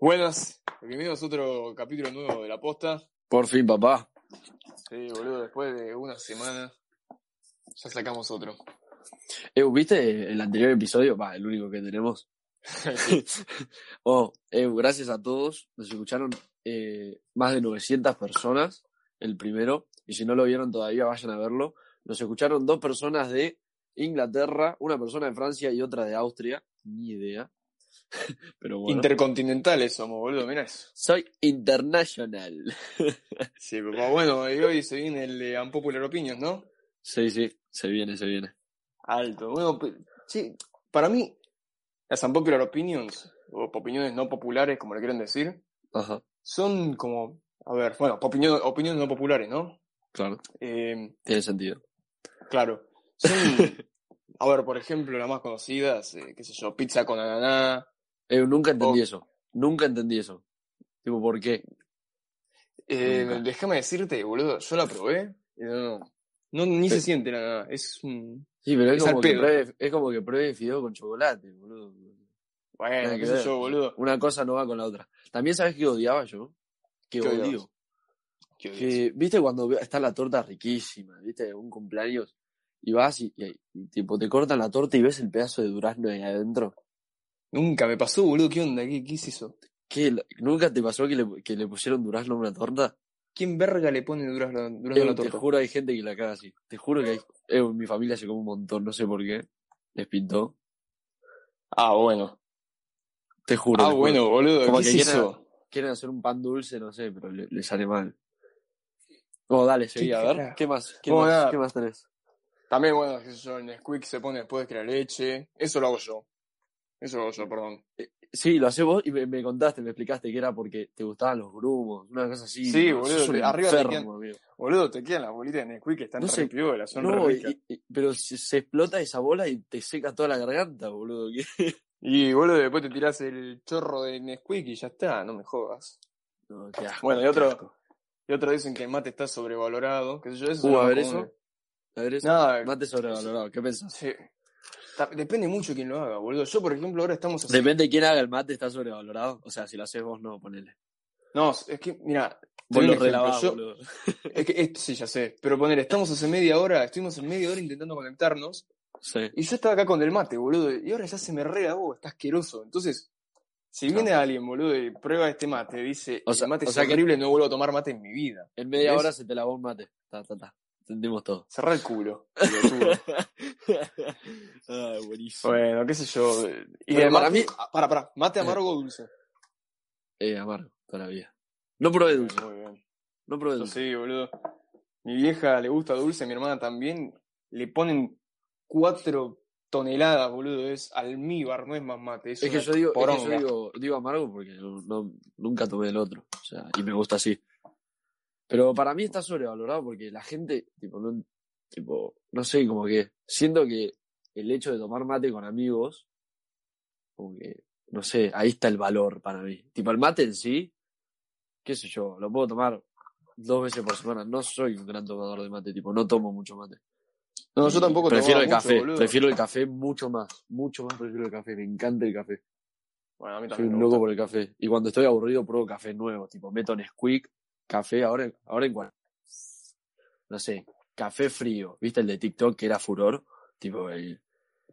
Buenas, bienvenidos a otro capítulo nuevo de La Posta. Por fin, papá. Sí, boludo, después de una semana ya sacamos otro. Eh, ¿Viste el anterior episodio? Va, el único que tenemos. oh, eh, gracias a todos. Nos escucharon eh, más de 900 personas, el primero. Y si no lo vieron todavía, vayan a verlo. Nos escucharon dos personas de Inglaterra, una persona de Francia y otra de Austria. Ni idea. Pero bueno. Intercontinentales somos, boludo, mirá eso. Soy international. sí, pero bueno, y hoy se viene el de Unpopular Opinions, ¿no? Sí, sí, se viene, se viene. Alto. Bueno, sí, para mí, las Unpopular Opinions, o opiniones no populares, como le quieren decir, Ajá. son como, a ver, bueno, opinión, opiniones no populares, ¿no? Claro. Eh, Tiene sentido. Claro. Son, a ver, por ejemplo, las más conocidas, eh, qué sé yo, pizza con ananá. Eh, nunca entendí Oh. eso. Nunca entendí eso. Tipo, ¿por qué? Eh, déjame decirte, boludo, yo la probé. y no, no, no, ni se Pero- siente nada. Es un. Sí, pero es, como que pruebe, es como que pruebe fideo con chocolate, boludo. Bueno, qué sé yo, boludo. Una cosa no va con la otra. También sabes que odiaba yo. Que ¿Qué odio. Qué. Que, viste, cuando está la torta riquísima, viste, un cumpleaños, y vas y, y- y, tipo te cortan la torta y ves el pedazo de durazno ahí adentro. Nunca me pasó, boludo. ¿Qué onda? ¿Qué, qué es eso? ¿Qué? ¿Nunca te pasó que le, que le pusieron durazno a una torta? ¿Quién verga le pone durazno, durazno a Eh, la te torta? juro, hay gente que la caga así. Te juro que hay. eh, mi familia se come un montón, no sé por qué. Les pintó. Ah, bueno. Te juro. Ah, te juro. bueno, boludo. Como ¿Qué que es quieren- eso? quieren hacer un pan dulce, no sé, pero le, le sale mal. Oh, dale, seguí, a ver. ¿Qué más? ¿Qué, Bueno, más? ¿Qué más tenés? También, bueno, qué sé yo, el Nesquik se pone después de que la leche. Eso lo hago yo. Eso lo hago yo, perdón. Sí, lo haces vos y me, me contaste, me explicaste que era porque te gustaban los grumos, una cosa así. Sí, ¿no? boludo, te- arriba te enfermo, quedan- amigo. Boludo, te quedan las bolitas de Nesquik que están No sé. piolas, son No, y- y- pero se, se explota esa bola y te seca toda la garganta, boludo. ¿qué? Y boludo, después te tirás el chorro de Nesquik y ya está, no me jodas. No, qué asco, Bueno, y otro- asco. Y otros dicen que el mate está sobrevalorado, qué sé yo, eso Uh, a ver eso. A ver eso. Nada, Mate sobrevalorado, ¿qué pensás? sí. Depende mucho quién lo haga, boludo. Yo, por ejemplo, ahora estamos así. Depende de quién haga el mate, está sobrevalorado. O sea, si lo haces vos, no, ponele. No, es que, mira, Vos lo Yo- boludo. es que esto sí, ya sé. Pero poner, estamos hace media hora, estuvimos en media hora intentando conectarnos. Sí. Y yo estaba acá con el mate, boludo. Y ahora ya se me regabó, está asqueroso. Entonces, si viene alguien, boludo, y prueba este mate, dice, O sea- el mate o es sea que- horrible, no vuelvo a tomar mate en mi vida. En media ¿Ves? hora se te lavó un mate. Ta, ta, ta. Entendimos todo. Cerrá el culo. ah, buenísimo. bueno, qué sé yo. Y para mate- mí- ah, Para, para, mate amargo o dulce. Eh, amargo, toda la vida. No probé dulce, Muy bien. no probé dulce. sí, boludo. Mi vieja le gusta dulce, mi hermana también. Le ponen cuatro toneladas, boludo. Es almíbar, no es más mate. Es, Es que yo digo, es que yo digo, digo amargo porque no, no- nunca tomé el otro. O sea, y me gusta así. Pero para mí está sobrevalorado porque la gente, tipo, no, tipo, no sé, como que siento que el hecho de tomar mate con amigos, como que, no sé, ahí está el valor para mí. Tipo, el mate en sí, qué sé yo, lo puedo tomar dos veces por semana. No soy un gran tomador de mate, tipo, no tomo mucho mate. No, yo tampoco Prefiero el mucho, café, boludo. prefiero el café mucho más, mucho más prefiero el café, me encanta el café. Bueno, a mí Soy también. un me loco por el café. Y cuando estoy aburrido, pruebo café nuevo. Tipo, meto Nesquik, café, ahora, ahora en cual. No sé, café frío. ¿Viste el de TikTok que era furor? Tipo, el,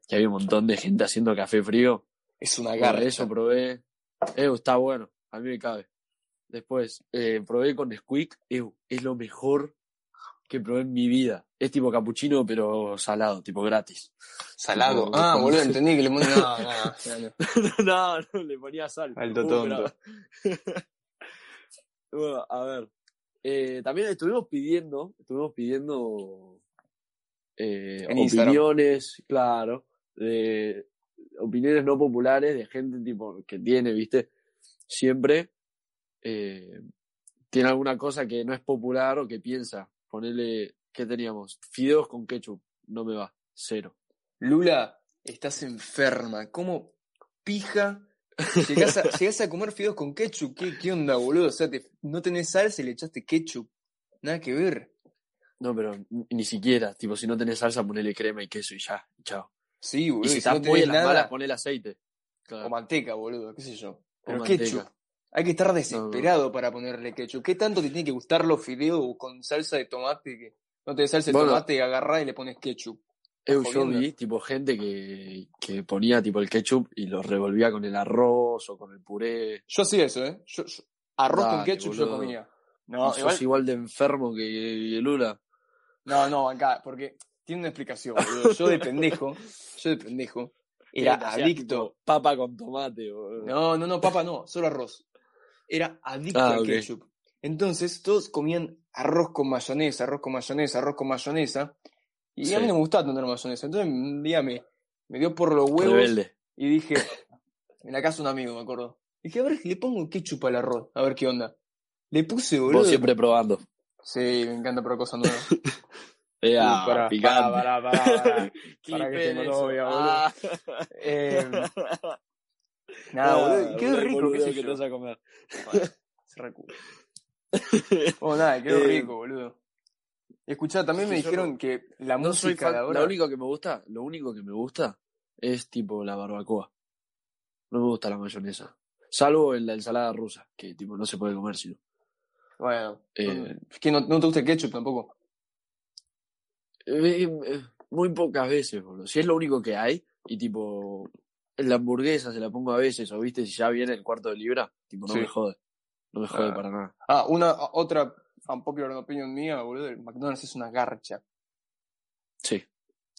que había un montón de gente haciendo café frío. Es una garra. eso probé. Eh, está bueno. A mí me cabe. Después, eh, probé con Nesquik. Eh, es lo mejor que probé en mi vida. Es tipo capuchino, pero salado, tipo gratis. Salado. Tipo, Ah, boludo, entendí que le ponen. No, no, no. no, no, le ponía sal. Alto Uh, tonto. bueno, a ver. Eh, también estuvimos pidiendo, estuvimos pidiendo eh, Instagram. opiniones, claro, de opiniones no populares de gente tipo que tiene, viste, siempre eh, tiene alguna cosa que no es popular o que piensa. Ponerle, ¿qué teníamos? Fideos con ketchup. No me va. Cero. Lula, estás enferma. ¿Cómo pija? Llegás a, llegás a comer fideos con ketchup. ¿Qué, qué onda, boludo? O sea, te- no tenés salsa y le echaste ketchup. Nada que ver. No, pero ni, siquiera. Tipo, si no tenés salsa, ponele crema y queso y ya. Chao. Sí, Y boludo. si y estás no muy tenés en las nada, malas, ponele aceite. o manteca, boludo, qué sé yo. Pero manteca. ketchup. Hay que estar desesperado para ponerle ketchup. ¿Qué tanto te tiene que gustar los fideos con salsa de tomate que no tenés salsa de Bueno. tomate, agarrás y le pones ketchup? Eu, ¿Estás yo vi, tipo, gente que, que ponía, tipo, el ketchup y lo revolvía con el arroz o con el puré. Yo hacía eso, ¿eh? Yo, yo- arroz con Dale, ketchup yo boludo. comía. No, y igual, sos igual de enfermo que, Lula. no, no, acá, porque tiene una explicación, boludo. Yo de pendejo, yo de pendejo, era adicto. papa con tomate, boludo. No, no, no, papa no, solo arroz. Era adicto Ah, al ok. ketchup. Entonces todos comían arroz con mayonesa, arroz con mayonesa, arroz con mayonesa. Y a mí no me gustaba tener mayonesa. Entonces un día me, me dio por los huevos Rebelde. y dije, en la casa de un amigo, me acuerdo. Dije, a ver, le pongo ketchup al arroz, a ver qué onda. Le puse, boludo. Vos siempre probando. Sí, me encanta probar cosas nuevas. Eh, Uh, ah, pará, picante. pará, pará, pará, pará. Para que tengo novia, boludo. Ah. Eh, nada, boludo, quedó Ah, rico, boludo, qué sé que te vas a comer. Bueno, se reculo. Oh, nada, quedó Eh, rico, boludo. Escuchá, también me dijeron no- que la No música de ahora. lo único que me gusta, lo único que me gusta es tipo la barbacoa. No me gusta la mayonesa. Salvo en la ensalada rusa, que tipo no se puede comer sino. Bueno, Eh, es que no, no te gusta el ketchup tampoco. Eh, eh, muy pocas veces, boludo. Si es lo único que hay, y tipo, la hamburguesa se la pongo a veces, o viste, si ya viene el cuarto de libra, tipo, no Sí. me jode. No me jode Ah. para nada. Ah, una otra unpopular opinion mía, boludo. El McDonald's es una garcha. Sí,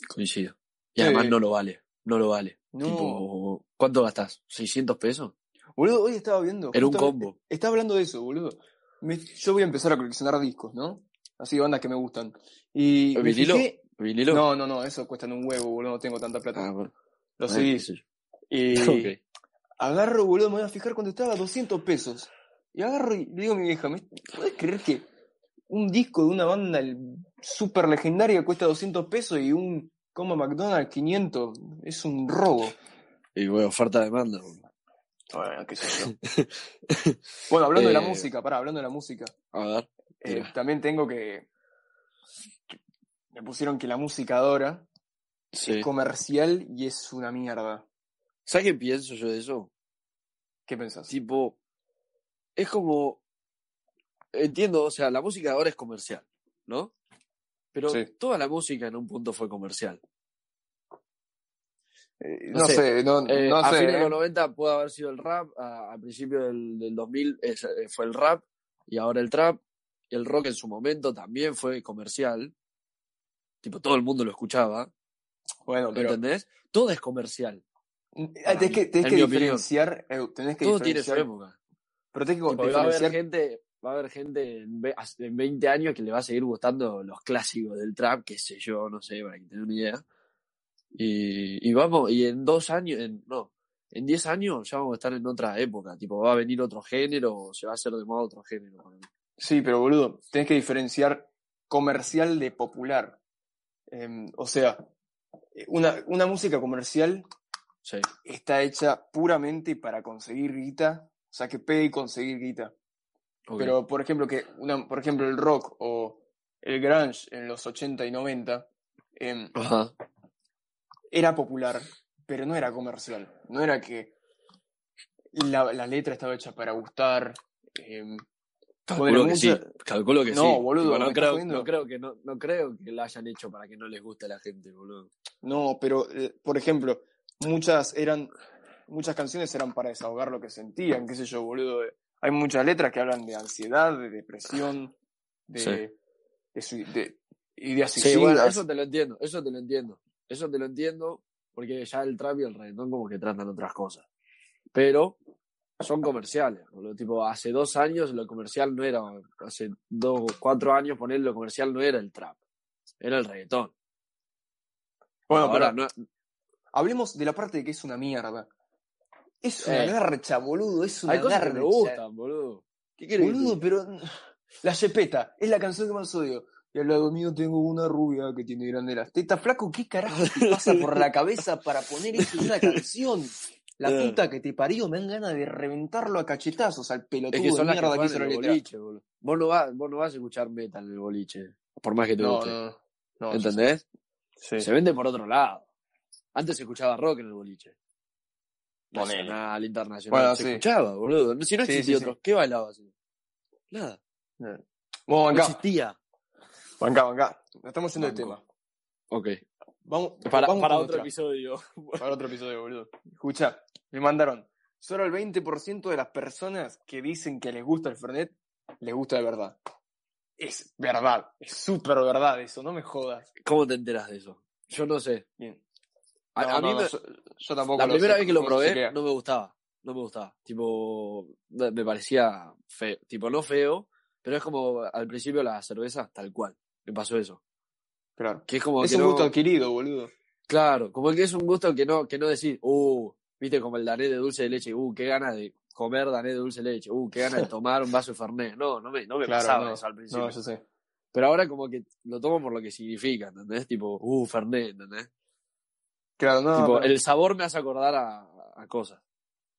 coincido. Y Sí. además no lo vale, no lo vale. No. Tipo, ¿cuánto gastás? ¿600 pesos? Boludo, hoy estaba viendo. Era un combo. Estaba hablando de eso, boludo. Me- yo voy a empezar a coleccionar discos, ¿no? Así bandas que me gustan. Y ¿Vinilo? No, no, no, eso cuestan un huevo, boludo. No tengo tanta plata. Ah, bueno. Los Ah, yo. Y Ok. agarro, boludo, me voy a fijar cuando estaba 200 pesos. Y agarro y le digo a mi vieja, ¿me puedes creer que un disco de una banda super legendaria cuesta 200 pesos y un Coma McDonald's 500? Es un robo. Y bueno, oferta demanda. Bueno, qué sé yo. bueno, hablando de la Eh, música, pará, hablando de la música. A ver. eh, también tengo que, Me pusieron que la música de ahora Sí. es comercial y es una mierda. ¿Sabes qué pienso yo de eso? ¿Qué pensás? Tipo, es como. Entiendo, o sea, la música ahora es comercial, ¿no? Pero Sí. toda la música en un punto fue comercial. Eh, no no, sé. sé, no, Eh, no a sé. fines de eh. los 90 puede haber sido el rap, a, a principios del, del 2000 es- eh, fue el rap, y ahora el trap, y el rock en su momento también fue comercial. Tipo, todo el mundo lo escuchaba, Bueno, ¿me pero entendés? Todo es comercial. Ah, tenés que, tenés en que diferenciar, eh, tenés que Todo tiene su diferenciar, época. pero tenés que Tipo, va a haber diferenciar, gente, va a haber gente en, en 20 años que le va a seguir gustando los clásicos del trap, qué sé yo, no sé, para que tengan una idea. Y, y vamos, y en dos años, en, no, en 10 años ya vamos a estar en otra época, tipo, va a venir otro género, o se va a hacer de moda otro género. sí, pero boludo, tenés que diferenciar comercial de popular. Em, o sea, una, una música comercial Sí, está hecha puramente para conseguir guita, o sea, que pegue y conseguir guita. Pero, por ejemplo, que una, por ejemplo, el rock o el grunge en los 80 y 90 em, Ajá. era popular, pero no era comercial. No era que la, la letra estaba hecha para gustar. em, Calculo que sí, calculo que No, sí. boludo, no, creo, no, creo que no, no creo que la hayan hecho para que no les guste a la gente, boludo. no, pero, eh, por ejemplo, muchas eran. Muchas canciones eran para desahogar lo que sentían, qué sé yo, boludo. Hay muchas letras que hablan de ansiedad, de depresión, de, Sí. de, sui- de ideas Sí, bueno, eso te lo entiendo, eso te lo entiendo. Eso te lo entiendo porque ya el trap y el reggaetón como que tratan otras cosas. Pero son comerciales, boludo. Tipo, hace dos años lo comercial no era, hace dos, cuatro años poner lo comercial no era el trap, era el reggaetón. Bueno, Ahora pero no, hablemos de la parte de que es una mierda. Es una Eh. garcha, boludo, es una hay cosas que garcha. me gustan, boludo. ¿Qué querés? que Boludo, pero. La Yepeta, es la canción que más odio. Y al lado mío tengo una rubia que tiene grandes las tetas. Flaco, ¿qué carajo te pasa por la cabeza para poner eso en una canción? La Eh. puta que te parió, me dan ganas de reventarlo a cachetazos al pelotudo Es que son de las que mierda que hizo el boliche, boludo. Vos no, vas, vos no vas a escuchar metal en el boliche, por más que te No, guste. no, no. ¿Entendés? Sí. Se vende por otro lado. Antes se escuchaba rock en el boliche. Nacional, internacional. Bueno, se sí. escuchaba, boludo. Si no existía sí, otro, ¿qué bailaba así? Nada. Vamos, No bancá, existía. bancá. Nos Estamos de Banco. tema. Ok. Vamos, Para, vamos para otro otra. episodio. Para otro episodio, boludo. Escucha, me mandaron. Solo el 20% de las personas que dicen que les gusta el Fernet, les gusta de verdad. Es verdad, es súper verdad eso, no me jodas. ¿Cómo te enteras de eso? Yo no sé. Bien. A, No, a mí no, me- yo, yo tampoco la lo primera sé, vez que lo probé qué. no me gustaba. No me gustaba. Tipo, me me parecía feo. Tipo, no feo, pero es como al principio la cerveza tal cual. Me pasó eso. Claro. Que es como Es que un no- gusto adquirido, boludo. Claro, como que es un gusto que no, que no decís, uh, viste como el dané de dulce de leche, uh, qué ganas de comer dané de dulce de leche, uh, qué ganas de tomar un vaso de fernet. No, no me, no me Claro, pasaba no. eso al principio. No, yo sé. Pero ahora como que lo tomo por lo que significa, ¿entendés? Tipo, uh, fernet, ¿entendés? Claro, no. tipo, pero- el sabor me hace acordar a, a cosas.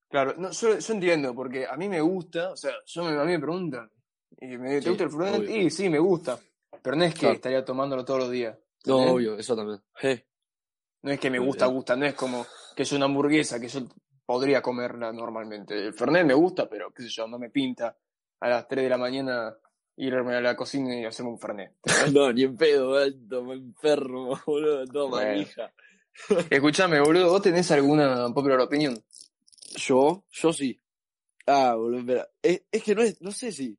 Claro, no, yo, yo entiendo, porque a mí me gusta, o sea, yo me- a mí me preguntan, y me, ¿te Sí, gusta el obvio. Y sí, me gusta. Pero no es que Claro. estaría tomándolo todos los días. No, obvio, eso también. No es que me gusta, gusta, no es como que es una hamburguesa que yo podría comerla normalmente. El Fernet me gusta, pero qué sé yo, no me pinta a las 3 de la mañana irme a la cocina y hacerme un Fernet. No, ni en pedo, alto, me enfermo, boludo, todo Bueno. manija. Escuchame, boludo, ¿vos tenés alguna popular opinion? Yo, yo sí. Ah, boludo, espera. Es, es que no es, no sé si.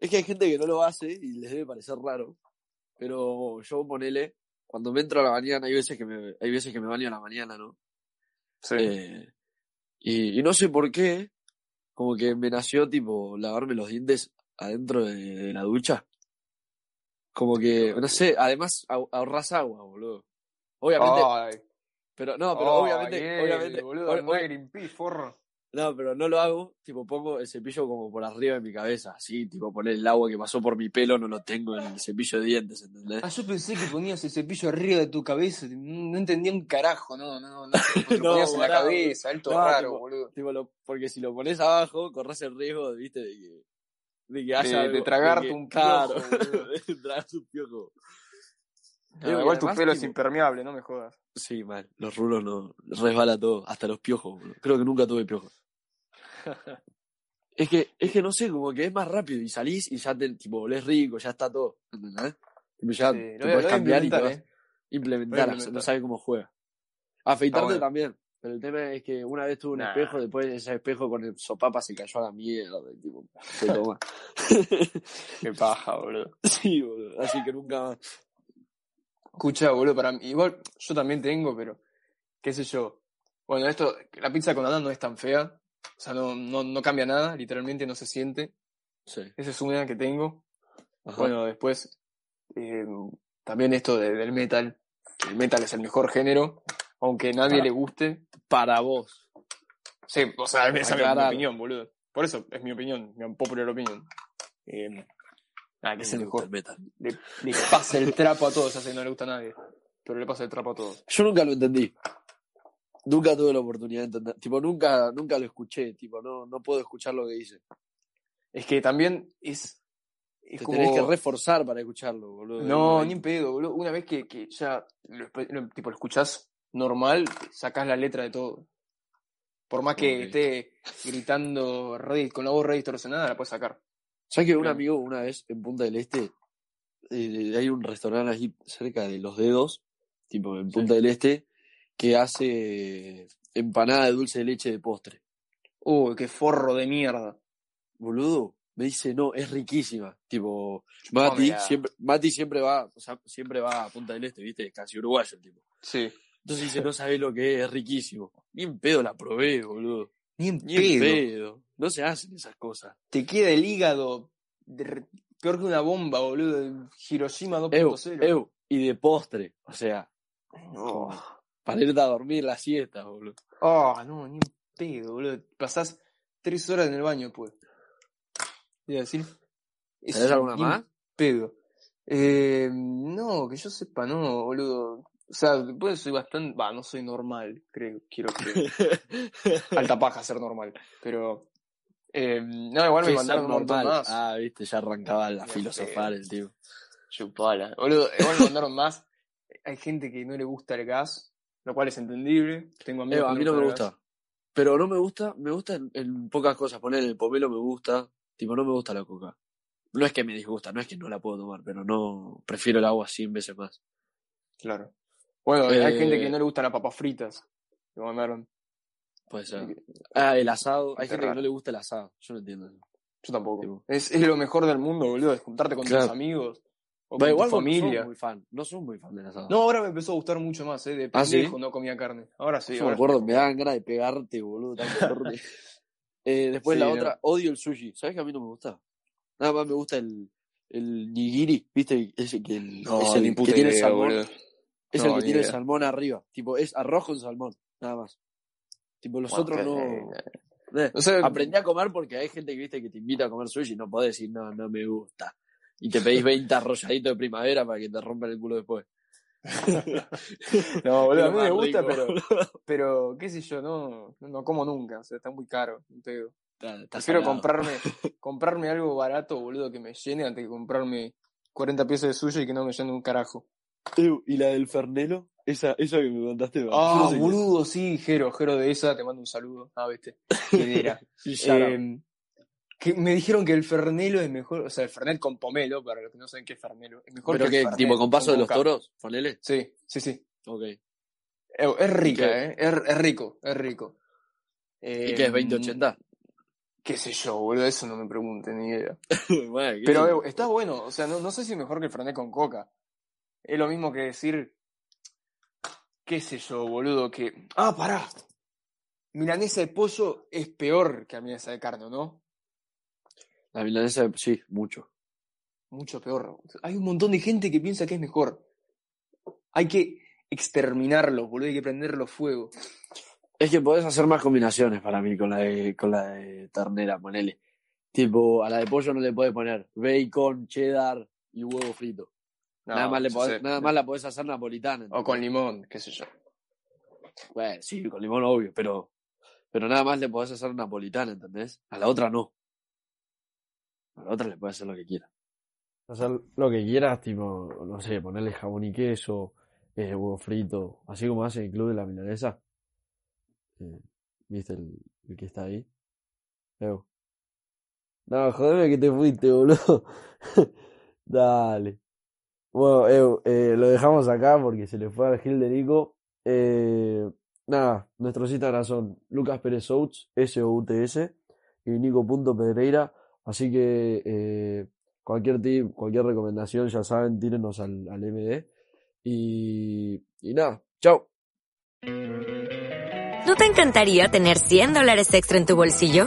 Es que hay gente que no lo hace y les debe parecer raro. Pero yo ponele, cuando me entro a la mañana, hay veces que me, hay veces que me baño a la mañana, ¿no? Sí. Eh, y, y no sé por qué, como que me nació tipo lavarme los dientes adentro de, de la ducha. Como que, no sé, además ahor- ahorras agua, boludo. Obviamente, Ay, pero no, pero ay, obviamente, obviamente, boludo, ob- no ob- hay Greenpeace, forro. no, pero no lo hago, tipo pongo el cepillo como por arriba de mi cabeza, así, tipo poner el agua que pasó por mi pelo, no lo tengo en el cepillo de dientes, ¿entendés? Ah, yo pensé que ponías el cepillo arriba de tu cabeza, no, entendía un carajo, no, no, no. Lo No, ponías en la cabeza, alto No, raro, tipo, boludo. Tipo, lo- porque si lo pones abajo, corres el riesgo, viste, de que, de que haya De- tragarte que- un claro, piojo, boludo. de tragarte un piojo. Ah, Digo, y igual tu pelo es impermeable, no me jodas. Sí, mal, los rulos no, resbala todo, hasta los piojos, boludo. Creo que nunca tuve piojos. Es que, es que no sé, como que es más rápido y salís y ya te, tipo, olés rico, ya está todo, ¿entendés? Ya Sí, te lo podés lo cambiar y te implementar, vas- eh. implementar, implementar. no sabes cómo juega. Afeitarte bueno. también, pero el tema es que una vez tuve un Nah. espejo, después ese espejo con el sopapa se cayó a la mierda, tipo, se toma. Qué paja, boludo. sí, boludo, así que nunca más. Escucha, boludo, para mí, igual yo también tengo, pero qué sé yo. Bueno, esto, la pizza con Adán no es tan fea, o sea, no, no, no cambia nada, literalmente no se siente. Sí. Esa es una que tengo. Ajá. Bueno, después, eh, también esto de- del metal. El metal es el mejor género, aunque nadie Para- le guste. para vos. Sí, o sea, esa es mi opinión, boludo. Por eso es mi opinión, mi popular opinión. Eh, nada, que es el mejor. el. Le, le pasa el trapo a todos, ya sé que no le gusta a nadie. Pero le pasa el trapo a todos. Yo nunca lo entendí. Nunca tuve la oportunidad de entender. Tipo, nunca, nunca lo escuché. Tipo, no, no puedo escuchar lo que dice. Es que también es. es Te como... tenés que reforzar para escucharlo, boludo. No, ni en pedo, boludo. Una vez que, que ya lo, lo- tipo, lo escuchás normal, sacás la letra de todo. Por más que Ok. esté gritando con la voz re distorsionada, la puedes sacar. ¿Sabes que un amigo una vez en Punta del Este, eh, hay un restaurante ahí cerca de Los Dedos, tipo en Sí. Punta del Este, que hace empanada de dulce de leche de postre? Uy, qué forro de mierda. Boludo, me dice, no, es riquísima. Tipo, Mati siempre, Mati siempre va, o sea, siempre va a Punta del Este, viste, casi uruguayo el tipo. Sí. Entonces dice, no sabés lo que es, es riquísimo. Ni en pedo la probé, boludo. Ni en Ni en pedo. No se hacen esas cosas. Te queda el hígado de- peor que una bomba, boludo. de Hiroshima Eu, 2.0. eu, y de postre. O sea, para irte a dormir la siesta, boludo. Oh, no, ni en pedo, boludo. Pasás tres horas en el baño, pues. a decir. ¿Tenés alguna más? Pedo. Eh, no, que yo sepa, no, boludo. O sea, después soy bastante. Va, no soy normal, creo, quiero que. Alta paja ser normal. Pero. Eh, no, igual me ¿Qué mandaron ser un montón normal? más. Ah, viste, ya arrancaba la filosofar el tío. Chupala. Boludo, igual me mandaron más. Hay gente que no le gusta el gas, lo cual es entendible. Tengo Eh, amigos a que mí no me gas. gusta. Pero no me gusta, me gusta en, en pocas cosas. Poner el pomelo me gusta. Tipo, no me gusta la coca. No es que me disgusta, no es que no la puedo tomar, pero no. Prefiero el agua 100 veces más. Claro. Bueno, hay Eh, gente que no le gustan las papas fritas. Me mandaron. Puede ser. Ah, el asado. Hay gente que no le gusta el asado. Yo no entiendo eso. Yo tampoco. Tipo. Es, es lo mejor del mundo, boludo, es juntarte con Claro. tus amigos o con igual tu no familia. soy muy fan. No soy muy fan del asado. No, ahora me empezó a gustar mucho más, eh. De ¿Ah, sí? no comía carne. Ahora sí. Yo me acuerdo, me daban ganas de pegarte, boludo. Eh, después Sí, la no. otra, odio el sushi. ¿Sabes que a mí no me gusta? Nada más me gusta el, el nigiri, ¿viste? Ese que, el, No, es el que tiene idea, salmón. boludo. Es No, el que tiene idea. salmón arriba. Tipo, es arroz con salmón, nada más. Tipo, los Bueno, otros que- no. Eh, O sea, aprendí a comer porque hay gente que viste que te invita a comer sushi y no podés decir, no, no me gusta. Y te pedís 20 arrolladitos de primavera para que te rompan el culo después. No, boludo, a mí me gusta, rico. pero, pero qué sé yo, no, no como nunca, o sea, está muy caro. Está- está Prefiero salado. comprarme, comprarme algo barato, boludo, que me llene antes que comprarme 40 piezas de sushi y que no me llene un carajo. Ew, ¿Y la del Fernelo? Esa, esa que me contaste. Ah, sé boludo, sí, Jero, Jero de esa, te mando un saludo. Ah, viste, quién era. Eh, que me dijeron que el Fernelo es mejor, o sea, el Fernet con pomelo, para los que no saben qué es Fernelo, es mejor ¿Pero que el Fernet ¿Tipo con paso de los toros? Ponele. Sí, sí, sí. Ok. Es rica, qué? ¿eh? Es, es rico, es rico. ¿Y qué es 2080? Qué sé yo, boludo, eso no me pregunten ni idea. Pero eh, está bueno, o sea, no, no sé si es mejor que el Fernet con coca. Es lo mismo que decir, qué sé yo, boludo, que... Ah, pará. Milanesa de pollo es peor que la milanesa de carne, ¿o ¿no? La milanesa, sí, mucho. Mucho peor. Hay un montón de gente que piensa que es mejor. Hay que exterminarlos, boludo, hay que prenderlos fuego. Es que podés hacer más combinaciones para mí con la de, con la de ternera, ponele. Tipo, a la de pollo no le podés poner bacon, cheddar y huevo frito. No, nada más, le podés- nada más la podés hacer napolitana. O con limón, qué sé yo. Bueno, sí, con limón obvio, pero, pero nada más le podés hacer napolitana, ¿entendés? A la otra no. A la otra le podés hacer lo que quieras. Hacer lo que quieras, tipo, no sé, ponerle jamón y queso, eh, huevo frito, así como hace el club de la milanesa. Eh, ¿Viste el, el que está ahí? Ew. No, jodeme que te fuiste, boludo. Dale. Bueno, Ew, eh, lo dejamos acá porque se le fue al Gil de Nico. Eh, nada, nuestros Instagram son Lucas Pérez Outs, S-O-U-T-S, y Nico.pedreira. Así que eh, cualquier tip, cualquier recomendación, ya saben, tírenos al, al MD. Y, y nada, chao. ¿No te encantaría tener 100 dólares extra en tu bolsillo?